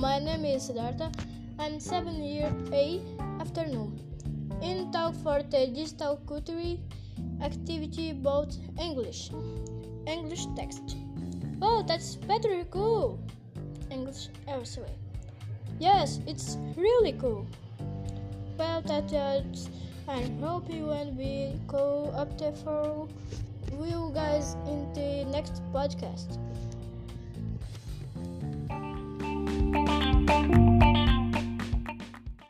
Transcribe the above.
my name is Siddhartha. I'm seven year A afternoon. In talk for the digital culture activity about English. English text. Oh, that's very cool. English elsewhere. Yes, it's really cool. Well, that's uh, I hope you will we go up there for you guys in the next podcast.